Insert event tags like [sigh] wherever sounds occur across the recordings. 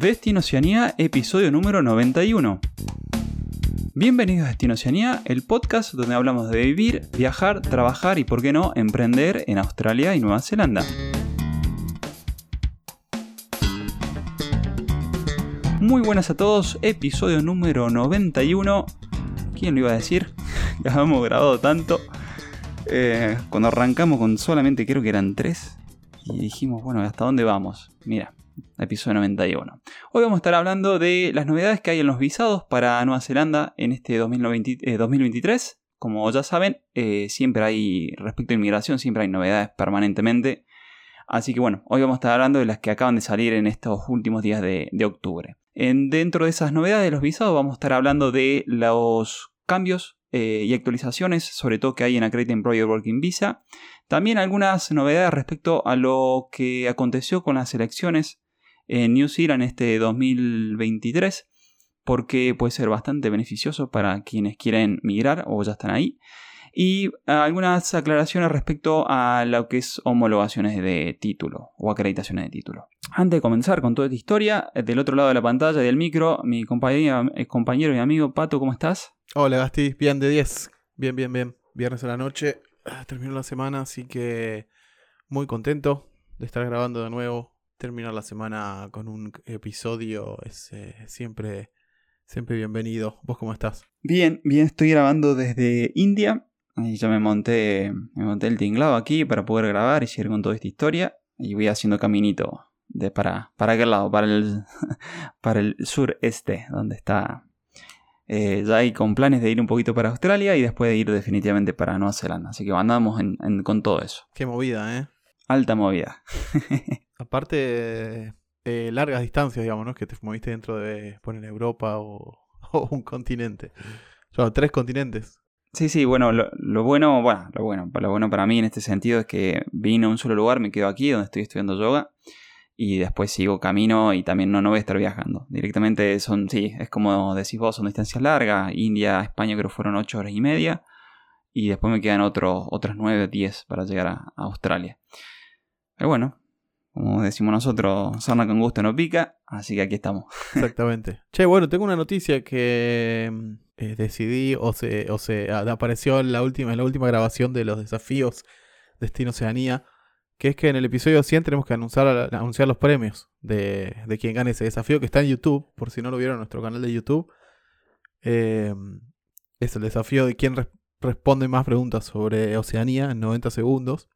Destino Oceanía, episodio número 91. Bienvenidos a Destino Oceanía, el podcast donde hablamos de vivir, viajar, trabajar y, por qué no, emprender en Australia y Nueva Zelanda. Muy buenas a todos, episodio número 91. ¿Quién lo iba a decir? [laughs] Ya hemos grabado tanto. Eh, cuando arrancamos con solamente creo que eran tres. Y dijimos, bueno, ¿hasta dónde vamos? Mira, episodio 91. Hoy vamos a estar hablando de las novedades que hay en los visados para Nueva Zelanda en este 2023. Eh, Como ya saben, eh, siempre hay, respecto a inmigración, siempre hay novedades permanentemente. Así que bueno, hoy vamos a estar hablando de las que acaban de salir en estos últimos días de, octubre. En, dentro de esas novedades de los visados vamos a estar hablando de los cambios eh, y actualizaciones, sobre todo que hay en Accredited Employer Working Visa. También algunas novedades respecto a lo que aconteció con las elecciones en New Zealand este 2023, porque puede ser bastante beneficioso para quienes quieren migrar o ya están ahí. Y algunas aclaraciones respecto a lo que es homologaciones de título o acreditaciones de título. Antes de comenzar con toda esta historia, del otro lado de la pantalla y del micro, mi compañero, eh, compañero y amigo Pato, ¿cómo estás? Hola Gasti, bien de 10. Bien, bien, bien. Viernes a la noche, ah, terminó la semana, así que muy contento de estar grabando de nuevo. Terminar la semana con un episodio es eh, siempre, siempre bienvenido. ¿Vos cómo estás? Bien, bien, estoy grabando desde India. Y ya me monté, me monté el tinglado aquí para poder grabar y seguir con toda esta historia. Y voy haciendo caminito de para, para aquel lado, para el, [laughs] para el sureste, donde está eh, ya hay con planes de ir un poquito para Australia y después de ir definitivamente para Nueva Zelanda. Así que andamos con todo eso. Qué movida, ¿eh? Alta movida. [laughs] Aparte, eh, largas distancias, digamos, ¿no? Que te moviste dentro de, Europa [laughs] o, un continente. O tres continentes. Sí, sí, bueno, lo, bueno, bueno, lo bueno, lo bueno para mí en este sentido es que vine a un solo lugar, me quedo aquí donde estoy estudiando yoga y después sigo camino y también no, no voy a estar viajando. Directamente son, sí, es como decís vos, son distancias largas. India, España creo que fueron 8 horas y media. Y después me quedan otros otras 9 o 10 para llegar a, Australia. Pero bueno, como decimos nosotros, sarna con gusto no pica, así que aquí estamos. [laughs] Exactamente. Che, bueno, tengo una noticia que eh, decidí o se, se apareció en la, última, en la última grabación de los desafíos Destino Oceanía que es que en el episodio 100 tenemos que anunciar, anunciar los premios de, quien gane ese desafío, que está en YouTube, por si no lo vieron en nuestro canal de YouTube. Eh, es el desafío de quien responde más preguntas sobre Oceanía en 90 segundos.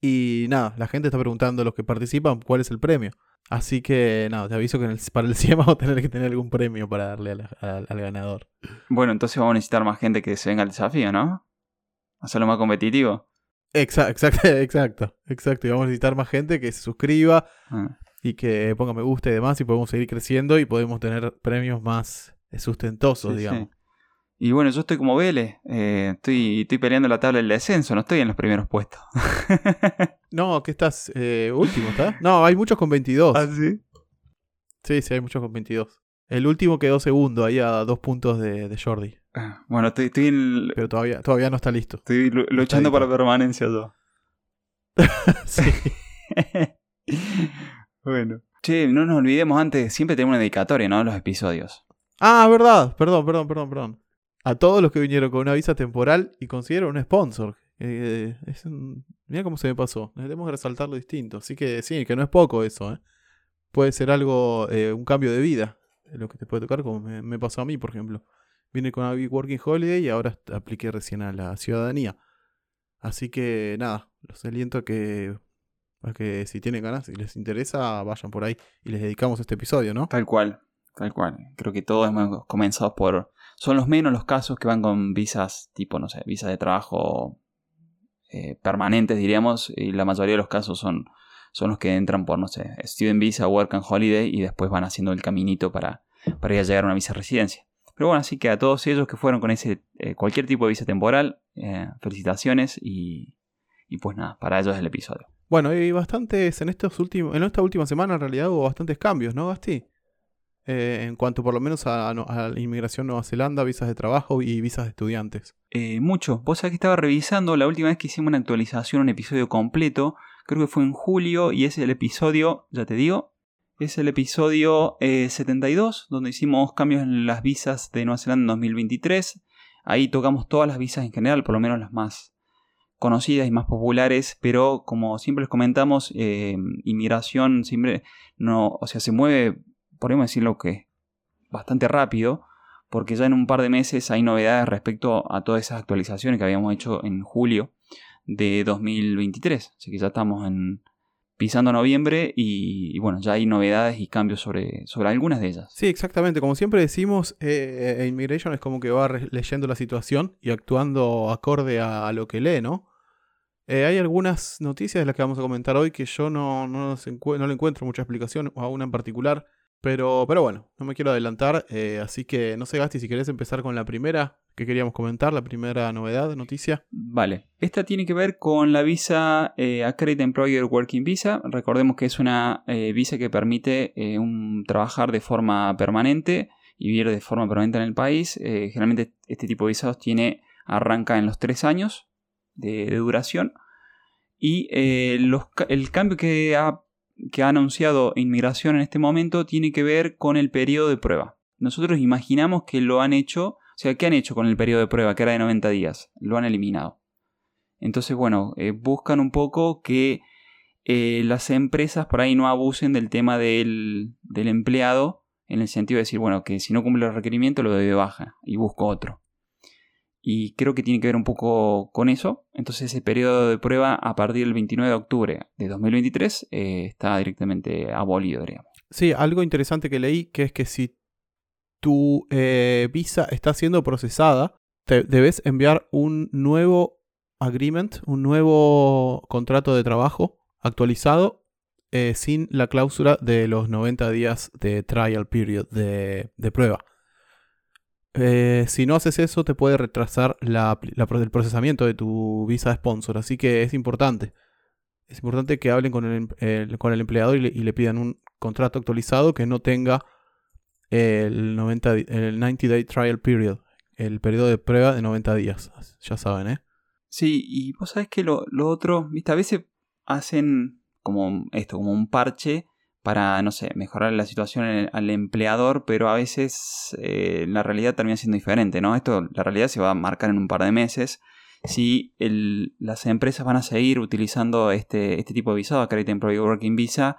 Y nada, la gente está preguntando los que participan cuál es el premio. Así que nada, te aviso que para el [laughs] 100 vamos a tener que tener algún premio para darle al ganador. Bueno, entonces vamos a necesitar más gente que se venga al desafío, ¿no? Hacerlo más competitivo. Exacto, exacto, [laughs] exacto, exacto. Y vamos a necesitar más gente que se suscriba ah. y que ponga me gusta y demás y podemos seguir creciendo y podemos tener premios más sustentosos, digamos. Y bueno, yo estoy como Vélez, eh, estoy, estoy peleando la tabla del descenso, no estoy en los primeros puestos. [laughs] no, ¿qué estás? Eh, último, ¿está? No, hay muchos con 22. ¿Ah, sí? Sí, sí, hay muchos con 22. El último quedó segundo, ahí a dos puntos de, de Jordi. Ah, bueno, estoy, estoy Pero todavía, todavía no está listo. Estoy luchando para permanencia yo. [laughs] [laughs] sí. bueno. Che, no nos olvidemos antes, siempre tenemos una dedicatoria, ¿no? Los episodios. Ah, verdad. Perdón, perdón, perdón, perdón. A todos los que vinieron con una visa temporal y consiguieron un sponsor. Eh, mira cómo se me pasó. Necesitamos resaltar lo distinto. Así que sí, que no es poco eso. ¿eh? Puede ser algo, eh, un cambio de vida. Lo que te puede tocar, como me pasó a mí, por ejemplo. Vine con Big Working Holiday y ahora apliqué recién a la ciudadanía. Así que nada, los aliento a que, que si tienen ganas, si les interesa, vayan por ahí y les dedicamos este episodio, ¿no? Tal cual, tal cual. Creo que todos hemos comenzado por... Son los menos los casos que van con visas tipo, no sé, visas de trabajo eh, permanentes, diríamos, y la mayoría de los casos son, son los que entran por, no sé, Student Visa, Work and Holiday y después van haciendo el caminito para, para ir a llegar a una visa residencia. Pero bueno, así que a todos ellos que fueron con ese eh, cualquier tipo de visa temporal, eh, felicitaciones y, pues nada, para ellos es el episodio. Bueno, hay bastantes, en estos últimos, en esta última semana en realidad hubo bastantes cambios, ¿no, Gasti? Eh, en cuanto por lo menos a, la inmigración Nueva Zelanda, visas de trabajo y visas de estudiantes. mucho. Vos sabés que estaba revisando la última vez que hicimos una actualización, un episodio completo, creo que fue en julio y es el episodio, ya te digo, Es el episodio 72, donde hicimos cambios en las visas de Nueva Zelanda en 2023. Ahí tocamos todas las visas en general, por lo menos las más conocidas y más populares, pero como siempre les comentamos, eh, inmigración siempre no, o sea, se mueve, podemos decirlo que bastante rápido, porque ya en un par de meses hay novedades respecto a todas esas actualizaciones que habíamos hecho en julio de 2023, así que ya estamos en pisando noviembre y, bueno, ya hay novedades y cambios sobre, sobre algunas de ellas. Sí, exactamente. Como siempre decimos, eh, eh, Immigration es como que va leyendo la situación y actuando acorde a lo que lee, ¿no? Eh, hay algunas noticias de las que vamos a comentar hoy que yo no, no, no le encuentro mucha explicación a una en particular. Pero, pero bueno, no me quiero adelantar. Eh, así que no sé, Gasti, si querés empezar con la primera que queríamos comentar, la primera novedad, noticia. Vale. Esta tiene que ver con la visa eh, Accredited Employer Working Visa. Recordemos que es una visa que permite un, trabajar de forma permanente y vivir de forma permanente en el país. generalmente este tipo de visados tiene, arranca en los tres años de, duración. Y eh, el cambio que ha, que ha anunciado Inmigración en este momento tiene que ver con el periodo de prueba. Nosotros imaginamos que lo han hecho, o sea, ¿qué han hecho con el periodo de prueba, que era de 90 días? Lo han eliminado. Entonces, bueno, eh, buscan un poco que eh, las empresas por ahí no abusen del tema del, empleado, en el sentido de decir, bueno, que si no cumple el requerimiento lo doy de baja y busco otro. Y creo que tiene que ver un poco con eso. Entonces ese periodo de prueba a partir del 29 de octubre de 2023 eh, está directamente abolido, digamos. Sí, algo interesante que leí, que es que si tu eh, visa está siendo procesada, te debes enviar un nuevo agreement, un nuevo contrato de trabajo actualizado eh, sin la cláusula de los 90 días de trial period de prueba. Eh, si no haces eso, te puede retrasar el procesamiento de tu visa de sponsor. Así que es importante. Es importante que hablen con el, con el empleador y le, pidan un contrato actualizado que no tenga el, 90, el 90 Day Trial Period, el periodo de prueba de 90 días. Ya saben, ¿eh? Sí, y vos sabés que lo, lo otro, ¿viste? A veces hacen como esto, como un parche para, no sé, mejorar la situación al empleador, pero a veces eh, la realidad termina siendo diferente, ¿no? Esto, la realidad se va a marcar en un par de meses. Si las empresas van a seguir utilizando este, este tipo de visado, Credit Employee Working Visa,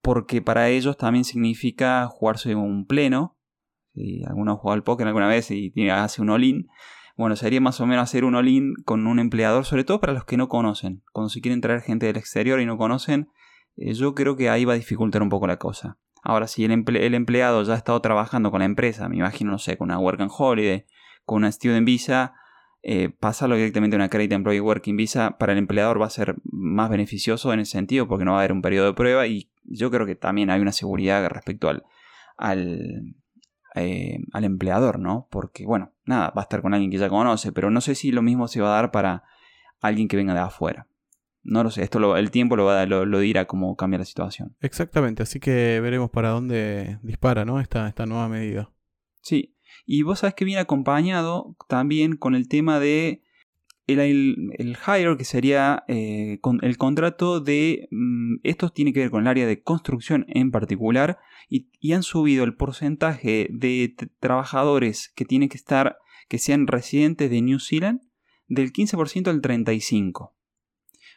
porque para ellos también significa jugarse un pleno. Si alguno ha al póker alguna vez y tiene, hace un all-in, bueno, sería más o menos hacer un all-in con un empleador, sobre todo para los que no conocen. Cuando se quieren traer gente del exterior y no conocen, yo creo que ahí va a dificultar un poco la cosa. Ahora, si el, empleado ya ha estado trabajando con la empresa, me imagino, no sé, con una Work and Holiday, con una Student Visa, eh, pasarlo directamente a una Credit Employee Working Visa para el empleador va a ser más beneficioso en ese sentido porque no va a haber un periodo de prueba y yo creo que también hay una seguridad respecto al, al, eh, al empleador, ¿no? Porque, bueno, nada, va a estar con alguien que ya conoce, pero no sé si lo mismo se va a dar para alguien que venga de afuera. No lo sé, esto el tiempo lo, va, lo, lo, dirá cómo cambia la situación. Exactamente, así que veremos para dónde dispara ¿no? esta, esta nueva medida. Sí, y vos sabés que viene acompañado también con el tema de el, el, hire, que sería eh, con el contrato de... Mm, esto tiene que ver con el área de construcción en particular y, y han subido el porcentaje de trabajadores que tienen que estar, que sean residentes de New Zealand del 15% al 35%.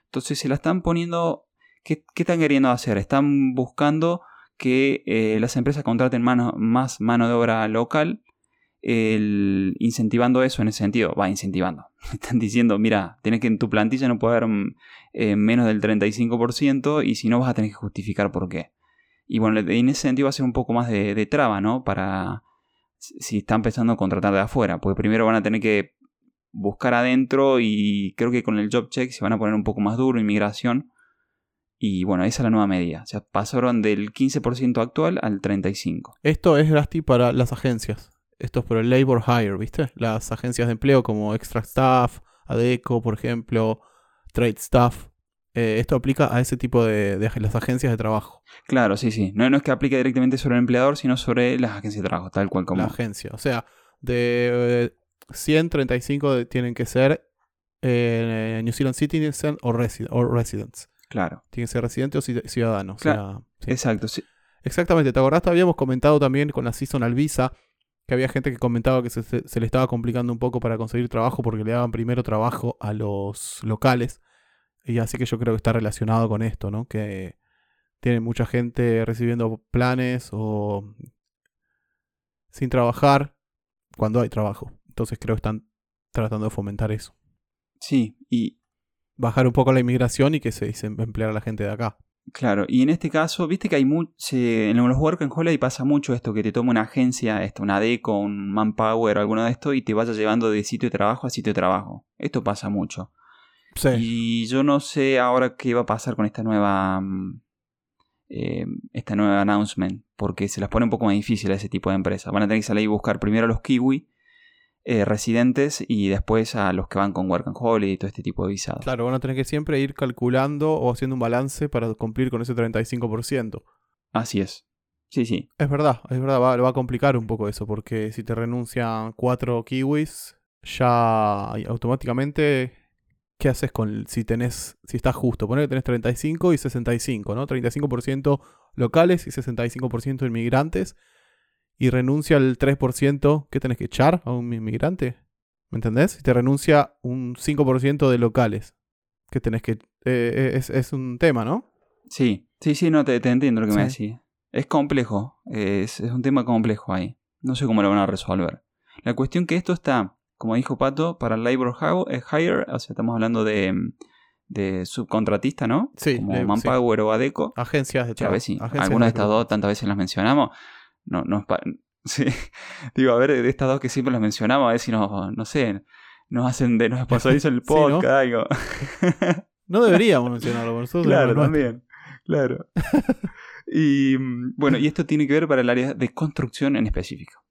Entonces se la están poniendo... ¿Qué, están queriendo hacer? Están buscando que eh, las empresas contraten más mano de obra local, incentivando eso en ese sentido. Va incentivando. [laughs] Están diciendo, mira, tienes que en tu plantilla no puede haber eh, menos del 35% y si no vas a tener que justificar por qué. Y bueno, en ese sentido va a ser un poco más de, de traba, ¿no? Para si están empezando a contratar de afuera, porque primero van a tener que buscar adentro y creo que con el job check se van a poner un poco más duro, inmigración. Y bueno, esa es la nueva medida. O sea, pasaron del 15% actual al 35%. Esto es Gasti para las agencias. Esto es por el labor hire, ¿viste? Las agencias de empleo como Extra Staff, ADECO, por ejemplo, Trade Staff. Eh, esto aplica a ese tipo de, las agencias de trabajo. Claro, sí, sí. No, no es que aplique directamente sobre el empleador, sino sobre las agencias de trabajo, tal cual como. La agencia. O sea, de 135 tienen que ser eh, New Zealand Citizen o, residents. Claro. Tienen que ser residentes o ciudadanos. Exacto. Exactamente, ¿te acordás? Habíamos comentado también con la Seasonal Visa que había gente que comentaba que se, se- se le estaba complicando un poco para conseguir trabajo porque le daban primero trabajo a los locales. Y así que yo creo que está relacionado con esto, ¿no? Que tiene mucha gente recibiendo planes o sin trabajar cuando hay trabajo. Entonces creo que están tratando de fomentar eso. Sí, y Bajar un poco la inmigración y que se, se emplear a la gente de acá. claro, y en este caso, viste que hay mucho, en los Work and Holiday pasa mucho esto, que te toma una agencia, esto, una Deco, un Manpower o alguno de estos y te vaya llevando de sitio de trabajo a sitio de trabajo. Esto pasa mucho. Sí. Y yo no sé ahora qué va a pasar con esta nueva. mm, eh, esta nueva announcement. Porque se las pone un poco más difícil a ese tipo de empresas. Van a tener que salir y buscar primero a los kiwi eh, residentes y después a los que van con Work and Holiday y todo este tipo de visados. Claro, van a tener que siempre ir calculando o haciendo un balance para cumplir con ese 35%. Así es. Sí, sí. Es verdad, es verdad, va, va a complicar un poco eso, porque si te renuncian cuatro kiwis, ya automáticamente, ¿qué haces con si tenés, si estás justo? Poner que tenés 35 y 65, ¿no? 35% locales y 65% inmigrantes, y renuncia al 3%, ¿qué tenés que echar a un inmigrante? ¿Me entendés? Si te renuncia un 5% de locales, ¿qué tenés que... eh, es, es un tema, ¿no? Sí, sí, sí, no te, te entiendo lo que me Sí. decís. Es complejo. Es, es un tema complejo ahí. No sé cómo lo van a resolver. La cuestión que esto está, como dijo Pato, para el labor Hire, eh, hire, o sea, estamos hablando de, de subcontratista, ¿no? Sí, Como le- sí. Manpower o Adeco. Agencias de Que trabajo. si agencias alguna de estas dos, tantas veces las mencionamos, no, pa- sí. [laughs] Digo, a ver, de estas dos que siempre las mencionamos, a ver si nos, no sé, nos hacen de, nos sponsorizan el [laughs] Sí, ¿no? podcast, algo. [laughs] No deberíamos mencionarlo, porque nosotros Claro, también. Claro. y mm, bueno, y esto tiene que ver para el área de construcción en específico.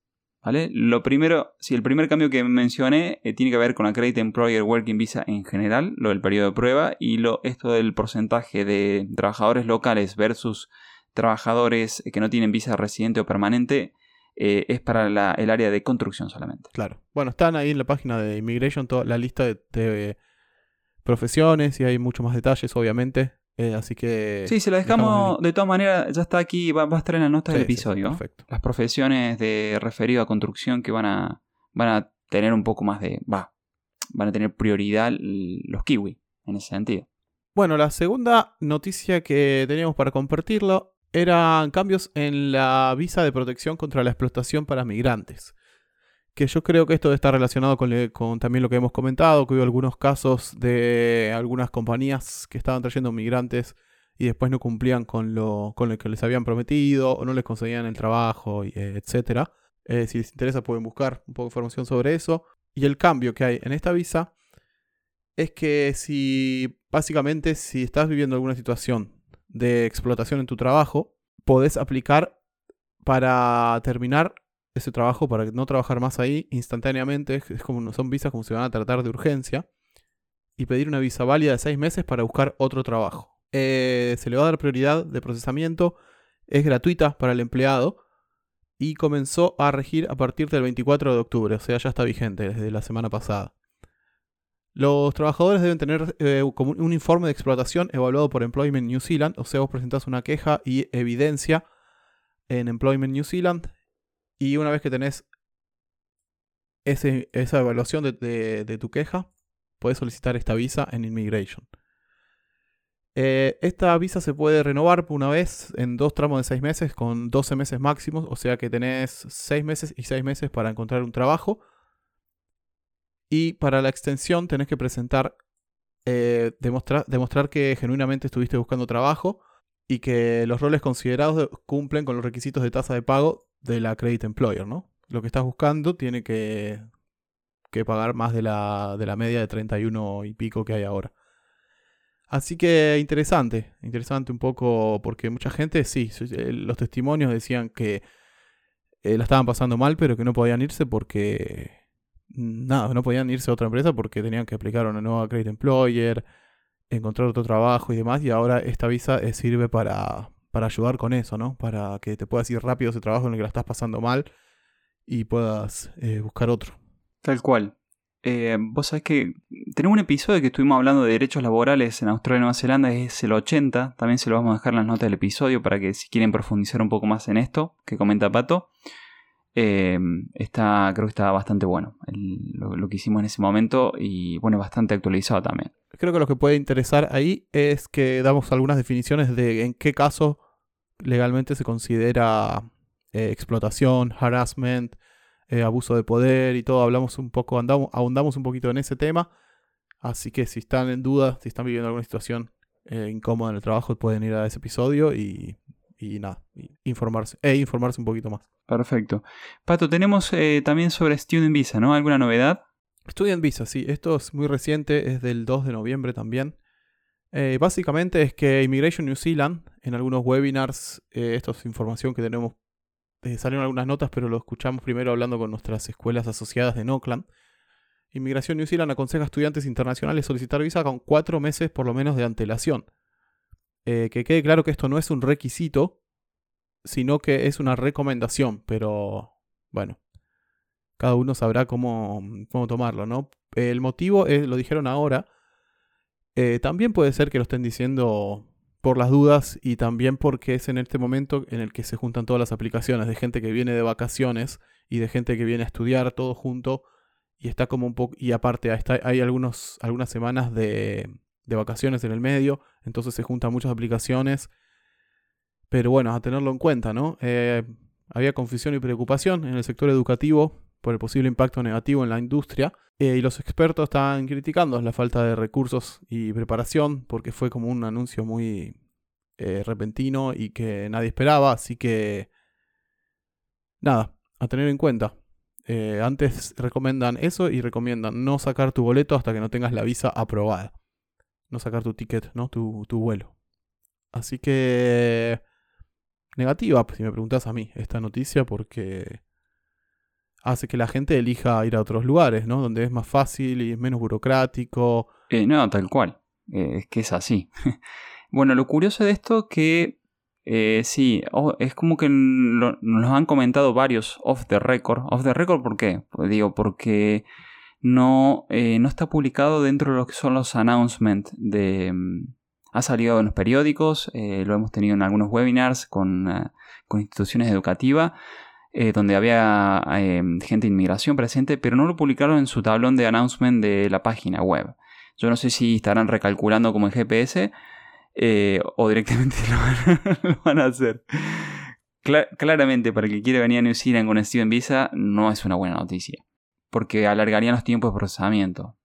¿Vale? Lo primero, si el primer cambio que mencioné eh, tiene que ver con Accredited Employer Working Visa en general, lo del periodo de prueba, y lo, esto del porcentaje de trabajadores locales versus trabajadores que no tienen visa residente o permanente, eh, es para la- el área de construcción solamente. Claro. Bueno, están ahí en la página de Immigration toda la lista de, de profesiones y hay muchos más detalles, obviamente. eh, así que. Sí, se la dejamos dejamos, de todas maneras, ya está aquí, va, va a estar en las notas Sí, del sí, episodio. perfecto. las profesiones de referido a construcción que van a, van a tener un poco más de. Va, van a tener prioridad los kiwi en ese sentido. Bueno, la segunda noticia que teníamos para compartirlo eran cambios en la visa de protección contra la explotación para migrantes. Que yo creo que esto está relacionado con, también lo que hemos comentado, que hubo algunos casos de algunas compañías que estaban trayendo migrantes y después no cumplían con lo, con lo que les habían prometido o no les conseguían el trabajo, eh, etc. Eh, si les interesa pueden buscar un poco de información sobre eso. Y el cambio que hay en esta visa es que si básicamente si estás viviendo alguna situación de explotación en tu trabajo, podés aplicar para terminar ese trabajo, para no trabajar más ahí instantáneamente. Es como son visas como se van a tratar de urgencia. Y pedir una visa válida de seis meses para buscar otro trabajo. Eh, se le va a dar prioridad de procesamiento. Es gratuita para el empleado. Y comenzó a regir a partir del 24 de octubre. O sea, ya está vigente desde la semana pasada. Los trabajadores deben tener eh, un informe de explotación evaluado por Employment New Zealand, o sea, vos presentás una queja y evidencia en Employment New Zealand, y una vez que tenés esa evaluación de, tu queja, puedes solicitar esta visa en Immigration. Eh, esta visa se puede renovar una vez en dos tramos de seis meses con 12 meses máximos, o sea que tenés seis meses y seis meses para encontrar un trabajo. Y para la extensión tenés que presentar, eh, demostrar, demostrar que genuinamente estuviste buscando trabajo y que los roles considerados de- cumplen con los requisitos de tasa de pago de la Credit Employer, ¿no? Lo que estás buscando tiene que, que pagar más de la, de la media de 31 y pico que hay ahora. Así que interesante, interesante un poco porque mucha gente, sí, eh, los testimonios decían que eh, la estaban pasando mal, pero que no podían irse porque nada, no podían irse a otra empresa porque tenían que aplicar una nueva Credit Employer, encontrar otro trabajo y demás. Y ahora esta visa eh, sirve para, para ayudar con eso, ¿no? Para que te puedas ir rápido ese trabajo en el que la estás pasando mal y puedas eh, buscar otro. Tal cual. Eh, vos sabés que tenemos un episodio que estuvimos hablando de derechos laborales en Australia y Nueva Zelanda, es el 80. También se lo vamos a dejar en las notas del episodio para que si quieren profundizar un poco más en esto, que comenta Pato. Eh, está, creo que está bastante bueno lo, que hicimos en ese momento y bueno, bastante actualizado también. Creo que lo que puede interesar ahí es que damos algunas definiciones de en qué caso legalmente se considera eh, explotación, harassment, eh, abuso de poder y todo. Hablamos un poco, andamos, ahondamos un poquito en ese tema. Así que si están en duda, si están viviendo alguna situación incómoda en el trabajo, pueden ir a ese episodio y, y nada, informarse, e informarse un poquito más. Perfecto. Pato, tenemos también sobre Student Visa, ¿no? ¿Alguna novedad? Student Visa, sí. Esto es muy reciente, es del 2 de noviembre también. básicamente es que Immigration New Zealand, en algunos webinars, esto es información que tenemos eh, salieron algunas notas, pero lo escuchamos primero hablando con nuestras escuelas asociadas de Auckland. Inmigración New Zealand aconseja a estudiantes internacionales solicitar visa con cuatro meses por lo menos de antelación. Eh, que quede claro que esto no es un requisito, sino que es una recomendación, pero bueno, cada uno sabrá cómo, cómo tomarlo, ¿no? El motivo es, lo dijeron ahora, eh, también puede ser que lo estén diciendo por las dudas y también porque es en este momento en el que se juntan todas las aplicaciones de gente que viene de vacaciones y de gente que viene a estudiar todo junto y está como un poco y aparte hay algunos, algunas semanas de, de, vacaciones en el medio entonces se juntan muchas aplicaciones pero bueno a tenerlo en cuenta no eh, había confusión y preocupación en el sector educativo por el posible impacto negativo en la industria eh, y los expertos estaban criticando la falta de recursos y preparación porque fue como un anuncio muy eh, repentino y que nadie esperaba, así que nada, a tener en cuenta. Antes recomiendan eso y recomiendan no sacar tu boleto hasta que no tengas la visa aprobada. No sacar tu ticket, ¿no? Tu, tu vuelo. Así que... Negativa, si me preguntas a mí, esta noticia porque hace que la gente elija ir a otros lugares, ¿no? Donde es más fácil y es menos burocrático. Eh, no, tal cual. Eh, es que es así. [laughs] bueno, lo curioso de esto que eh, sí, es como que nos han comentado varios off the record. Off the record, ¿por qué? Pues digo, porque no, no está publicado dentro de lo que son los announcements de... Mm, ha salido en los periódicos, lo hemos tenido en algunos webinars con, con instituciones educativas eh, donde había eh, gente de inmigración presente, pero no lo publicaron en su tablón de announcement de la página web. Yo no sé si estarán recalculando como el GPS eh, o directamente [laughs] lo van, a hacer. claramente, para el que quiere venir a New Zealand con Steven Visa, no es una buena noticia. Porque alargarían los tiempos de procesamiento.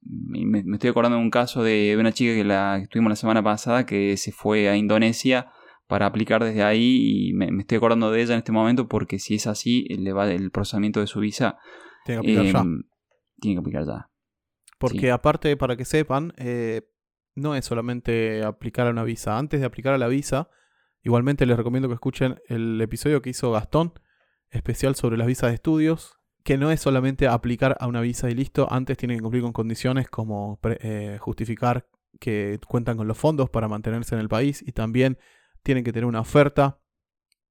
Me, estoy acordando de un caso de una chica que la que estuvimos la semana pasada que se fue a Indonesia para aplicar desde ahí y me, estoy acordando de ella en este momento porque si es así, le va el procesamiento de su visa. Tiene que aplicar ya. Em, tiene que aplicar ya. Porque aparte, para que sepan, eh, no es solamente aplicar a una visa. Antes de aplicar a la visa, igualmente les recomiendo que escuchen el episodio que hizo Gastón, especial sobre las visas de estudios, que no es solamente aplicar a una visa y listo, antes tienen que cumplir con condiciones como eh, justificar que cuentan con los fondos para mantenerse en el país y también tienen que tener una oferta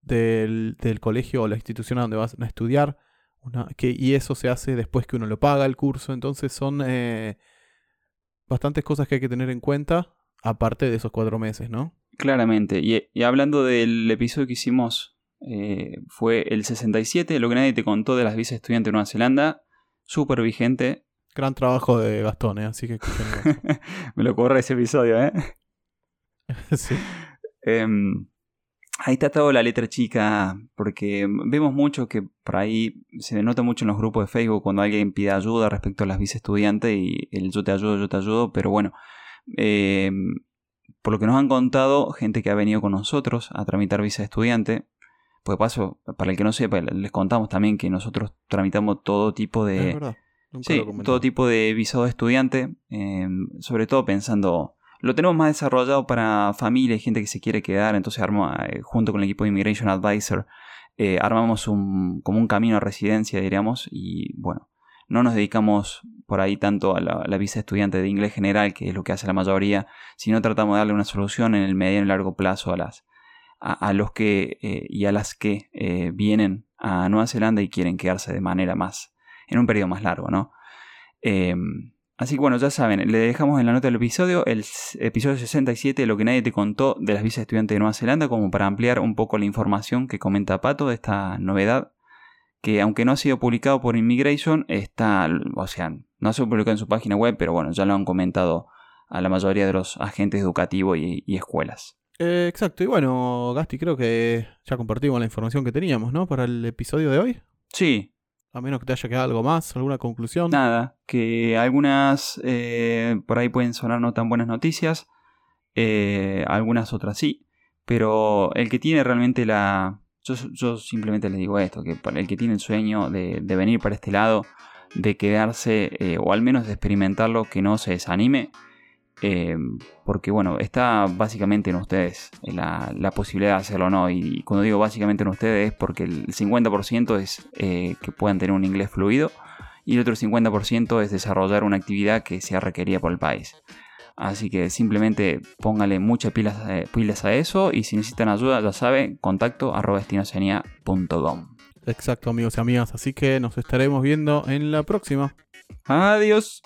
del, colegio o la institución a donde vas a estudiar. que, y eso se hace después que uno lo paga el curso. Entonces son eh, bastantes cosas que hay que tener en cuenta, aparte de esos cuatro meses, ¿no? Claramente. Y, hablando del episodio que hicimos, eh, fue el 67, lo que nadie te contó de las visas estudiantes de Nueva Zelanda. Súper vigente. Gran trabajo de Gastón, ¿eh? así que [laughs] Me lo corre ese episodio, ¿eh? [laughs] sí. Em, ahí está toda la letra chica, porque vemos mucho que por ahí se nota mucho en los grupos de Facebook cuando alguien pide ayuda respecto a las visas estudiantes y el yo te ayudo, yo te ayudo, pero bueno, em, por lo que nos han contado, gente que ha venido con nosotros a tramitar visa estudiante, pues paso, para el que no sepa, les contamos también que nosotros tramitamos todo tipo de... sí, todo tipo de visado de estudiante, em, sobre todo pensando lo tenemos más desarrollado para familia y gente que se quiere quedar, entonces arma, eh, junto con el equipo de Immigration Advisor eh, armamos un, como un camino a residencia, diríamos, y bueno, no nos dedicamos por ahí tanto a la, visa estudiante de inglés general, que es lo que hace la mayoría, sino tratamos de darle una solución en el mediano y largo plazo a las a, los que eh, y a las que vienen a Nueva Zelanda y quieren quedarse de manera más en un periodo más largo, ¿no? Em, así que bueno, ya saben, le dejamos en la nota del episodio el episodio 67, lo que nadie te contó de las visas estudiantes de Nueva Zelanda, como para ampliar un poco la información que comenta Pato de esta novedad, que aunque no ha sido publicado por Immigration, está, o sea, no ha sido publicado en su página web, pero bueno, ya lo han comentado a la mayoría de los agentes educativos y, escuelas. Eh, exacto, y bueno, Gasti, creo que ya compartimos la información que teníamos, ¿no? Para el episodio de hoy. Sí, a menos que te haya quedado algo más, alguna conclusión. Nada, que algunas eh, por ahí pueden sonar no tan buenas noticias, eh, algunas otras sí, pero el que tiene realmente la... Yo, simplemente les digo esto, que el que tiene el sueño de, venir para este lado, de quedarse eh, o al menos de experimentarlo, que no se desanime, eh, porque bueno, está básicamente en ustedes la, posibilidad de hacerlo o no. Y cuando digo básicamente en ustedes es porque el 50% es eh, que puedan tener un inglés fluido y el otro 50% es desarrollar una actividad que sea requerida por el país. Así que simplemente póngale muchas pilas, eh, pilas a eso y si necesitan ayuda, ya saben, contacto arroba Exacto amigos y amigas, así que nos estaremos viendo en la próxima. Adiós.